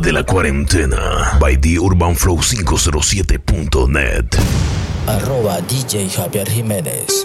de la cuarentena by the urbanflow507.net Arroba DJ Javier Jiménez.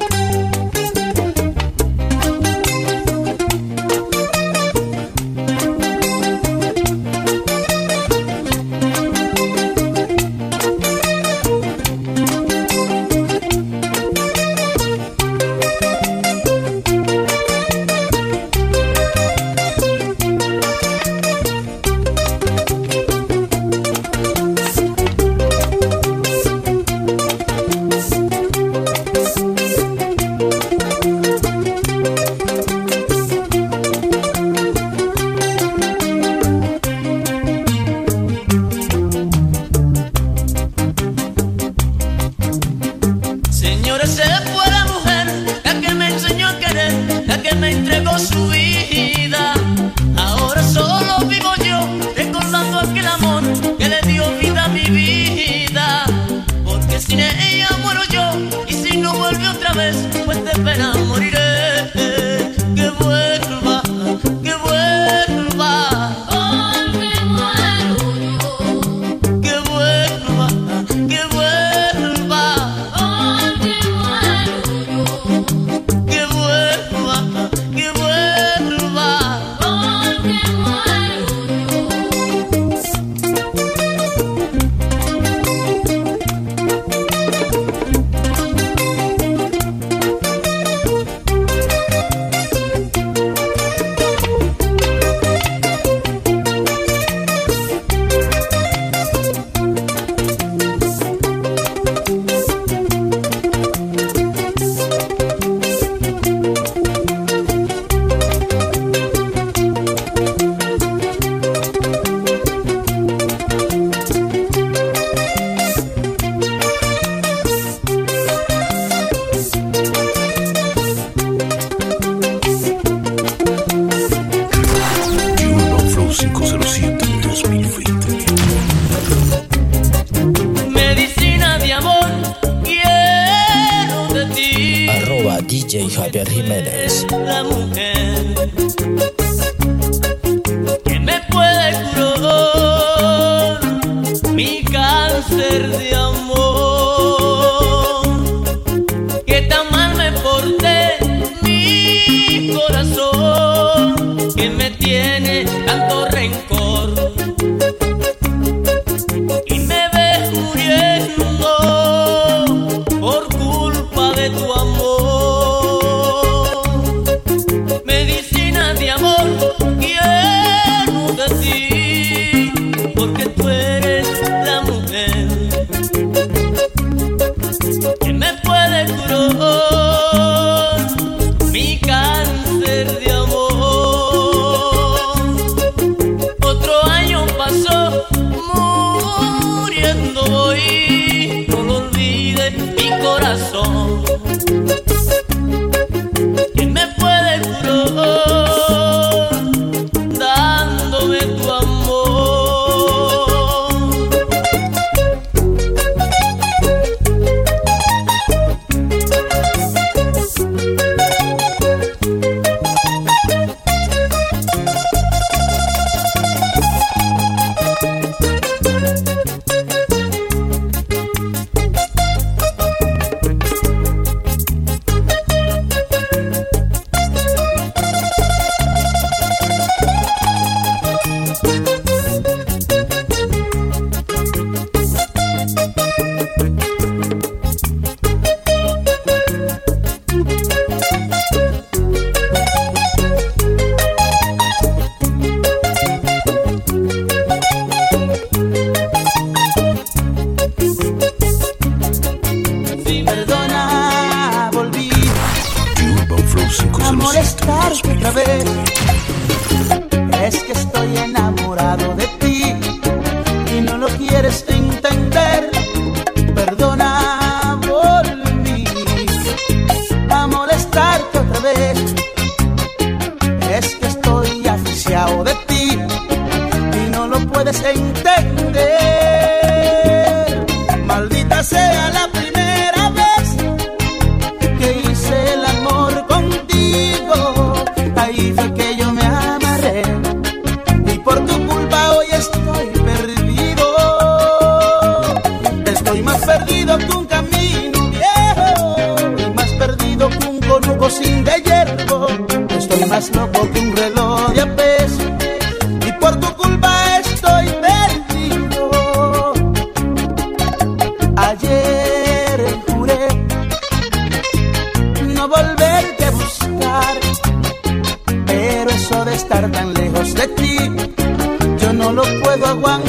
vez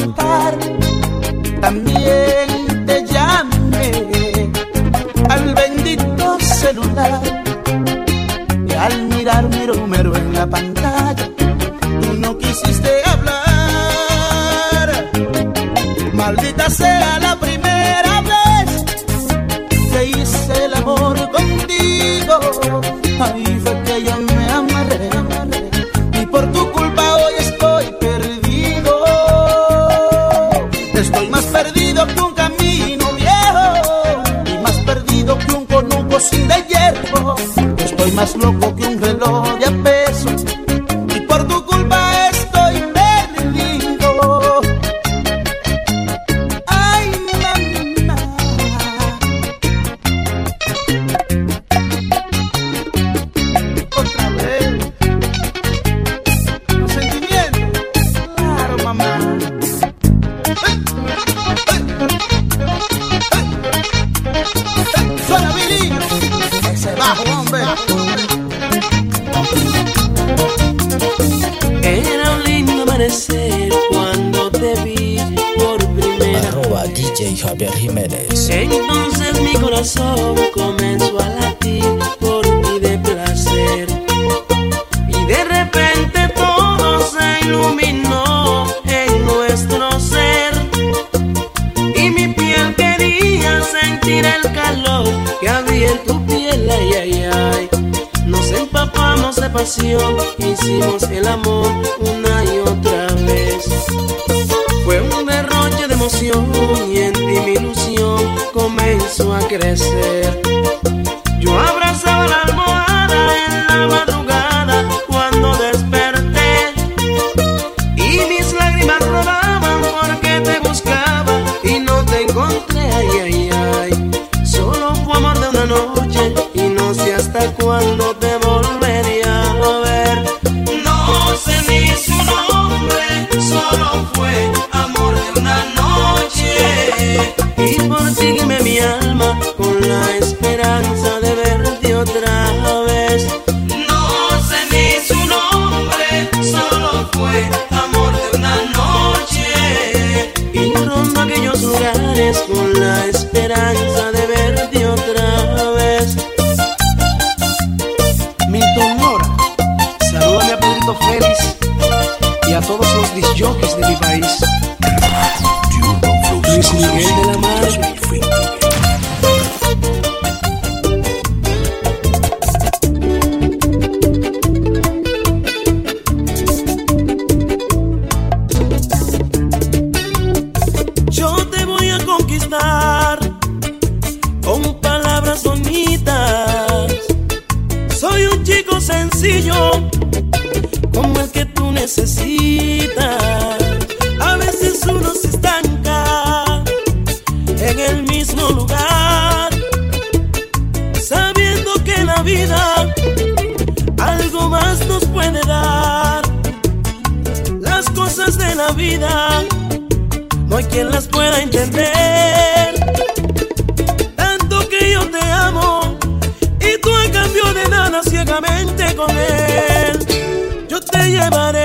culpar. sin de hierro. Estoy más loco que un cuando te vi por primera vez. DJ Javier Jiménez. Entonces mi corazón comenzó a latir por mí de placer. Y de repente todo se iluminó en nuestro ser. Y mi piel quería sentir el calor que había en tu piel, ay, ay, ay. Nos empapamos de pasión, hicimos el amor. Una fue un derroche de emoción y en diminución comenzó a crecer. necesitas. A veces uno se estanca en el mismo lugar, sabiendo que la vida algo más nos puede dar. Las cosas de la vida no hay quien las pueda entender. Tanto que yo te amo y tú en cambio de nada ciegamente con él. Yo te llevaré.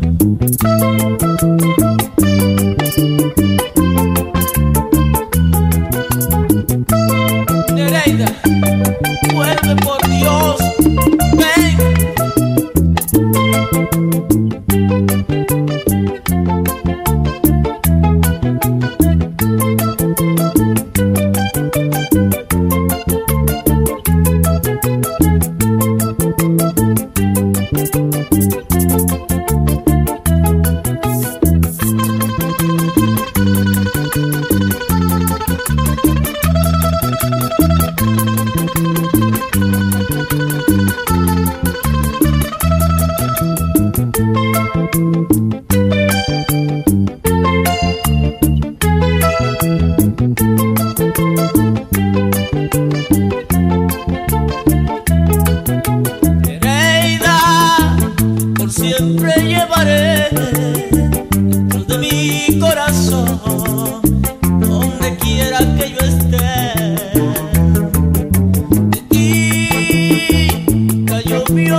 Corazón.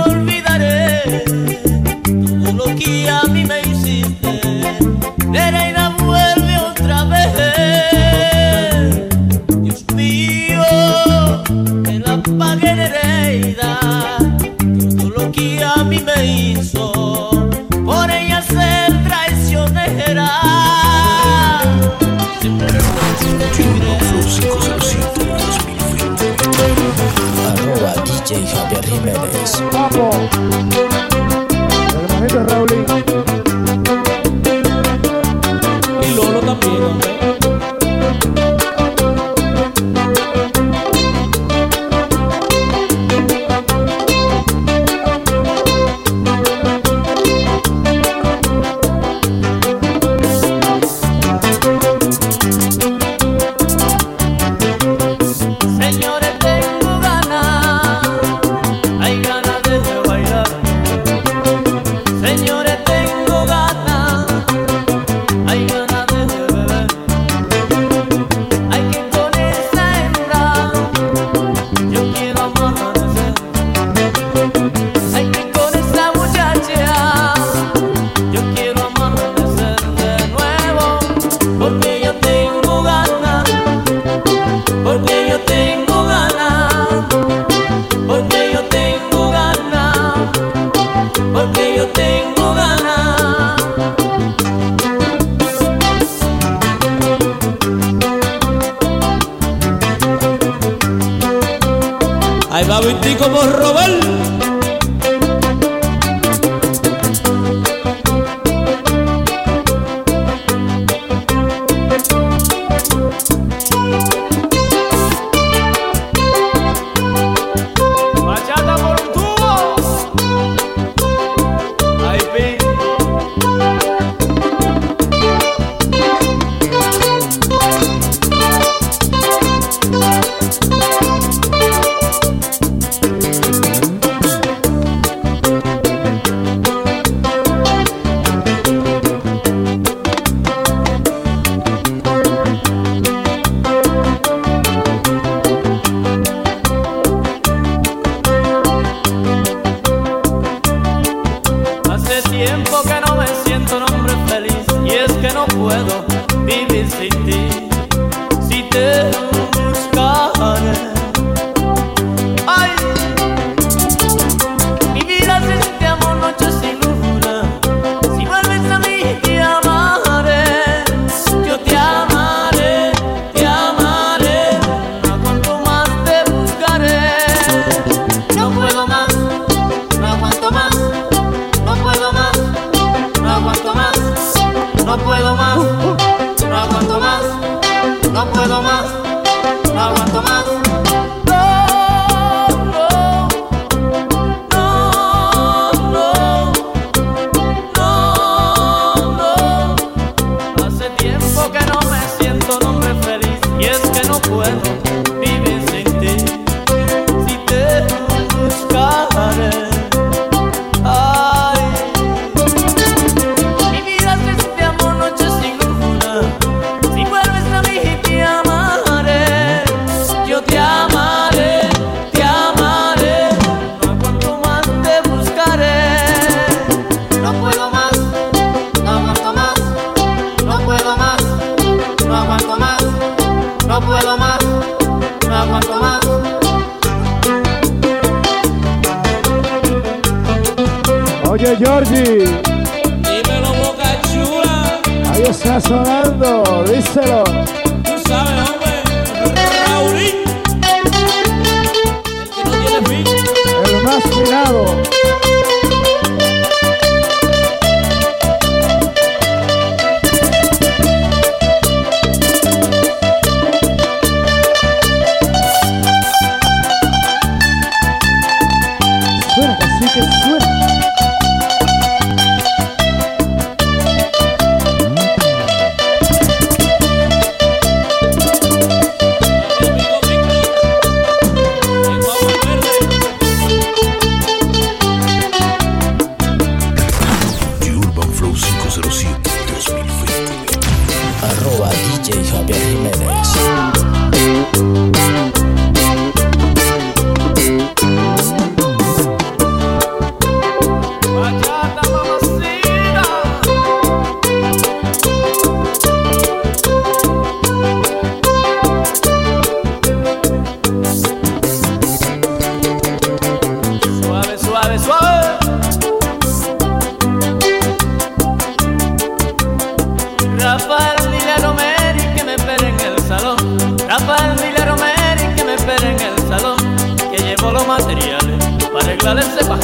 Olvidaré Oh. Jerusalem, c'est pas